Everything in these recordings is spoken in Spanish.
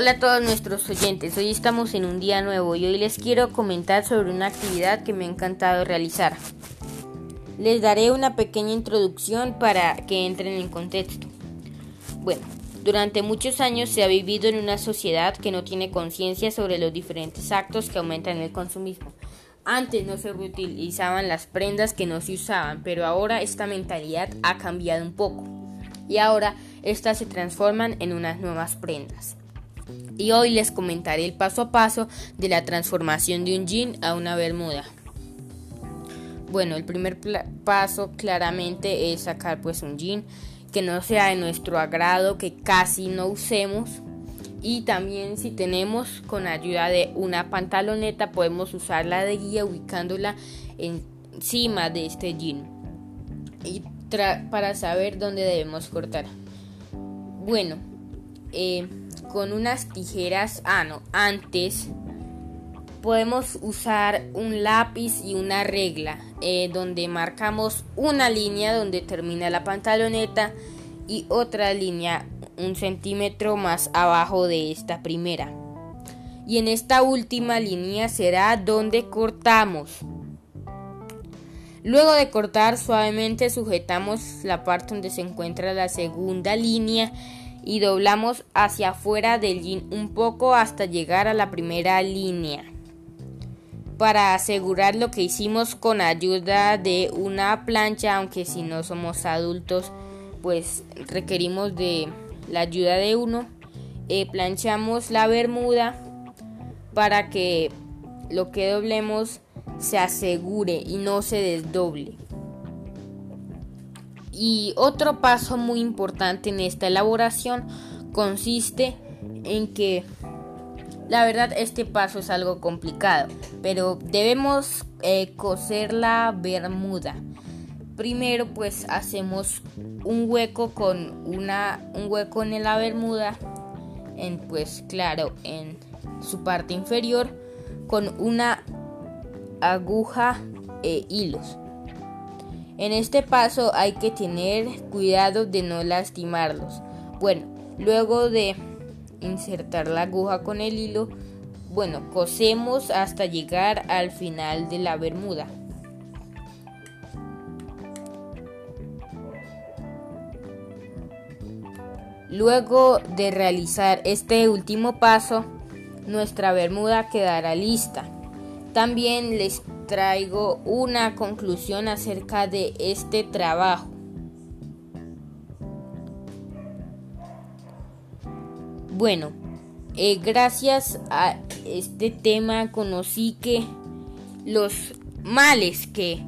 Hola a todos nuestros oyentes, hoy estamos en un día nuevo y hoy les quiero comentar sobre una actividad que me ha encantado realizar. Les daré una pequeña introducción para que entren en contexto. Bueno, durante muchos años se ha vivido en una sociedad que no tiene conciencia sobre los diferentes actos que aumentan el consumismo. Antes no se reutilizaban las prendas que no se usaban, pero ahora esta mentalidad ha cambiado un poco y ahora estas se transforman en unas nuevas prendas y hoy les comentaré el paso a paso de la transformación de un jean a una bermuda. Bueno, el primer paso claramente es sacar pues un jean que no sea de nuestro agrado, que casi no usemos y también si tenemos con ayuda de una pantaloneta podemos usarla de guía ubicándola encima de este jean y para saber dónde debemos cortar. Bueno, eh, con unas tijeras, ah no, antes podemos usar un lápiz y una regla eh, donde marcamos una línea donde termina la pantaloneta y otra línea un centímetro más abajo de esta primera. Y en esta última línea será donde cortamos. Luego de cortar suavemente sujetamos la parte donde se encuentra la segunda línea y doblamos hacia afuera del jean un poco hasta llegar a la primera línea. Para asegurar lo que hicimos con ayuda de una plancha, aunque si no somos adultos, pues requerimos de la ayuda de uno. Eh, planchamos la bermuda para que lo que doblemos se asegure y no se desdoble. Y otro paso muy importante en esta elaboración consiste en que la verdad este paso es algo complicado, pero debemos eh, coser la bermuda. Primero pues hacemos un hueco con una un hueco en la bermuda en pues claro en su parte inferior con una aguja e hilos. En este paso hay que tener cuidado de no lastimarlos. Bueno, luego de insertar la aguja con el hilo, bueno, cosemos hasta llegar al final de la bermuda. Luego de realizar este último paso, nuestra bermuda quedará lista. También les traigo una conclusión acerca de este trabajo. Bueno, eh, gracias a este tema conocí que los males que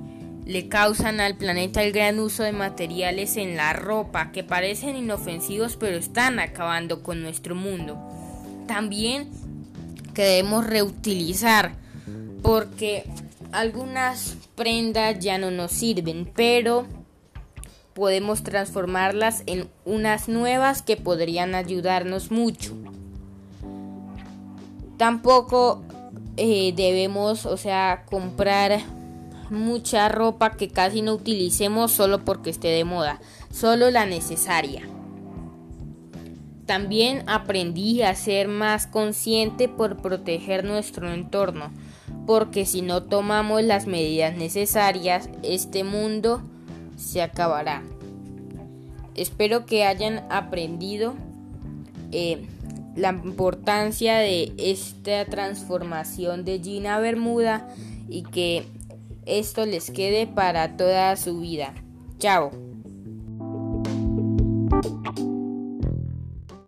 le causan al planeta el gran uso de materiales en la ropa que parecen inofensivos pero están acabando con nuestro mundo. También que debemos reutilizar porque algunas prendas ya no nos sirven, pero podemos transformarlas en unas nuevas que podrían ayudarnos mucho. Tampoco eh, debemos, o sea, comprar mucha ropa que casi no utilicemos solo porque esté de moda, solo la necesaria. También aprendí a ser más consciente por proteger nuestro entorno porque si no tomamos las medidas necesarias, este mundo se acabará. Espero que hayan aprendido eh, la importancia de esta transformación de Gina Bermuda y que esto les quede para toda su vida. Chao.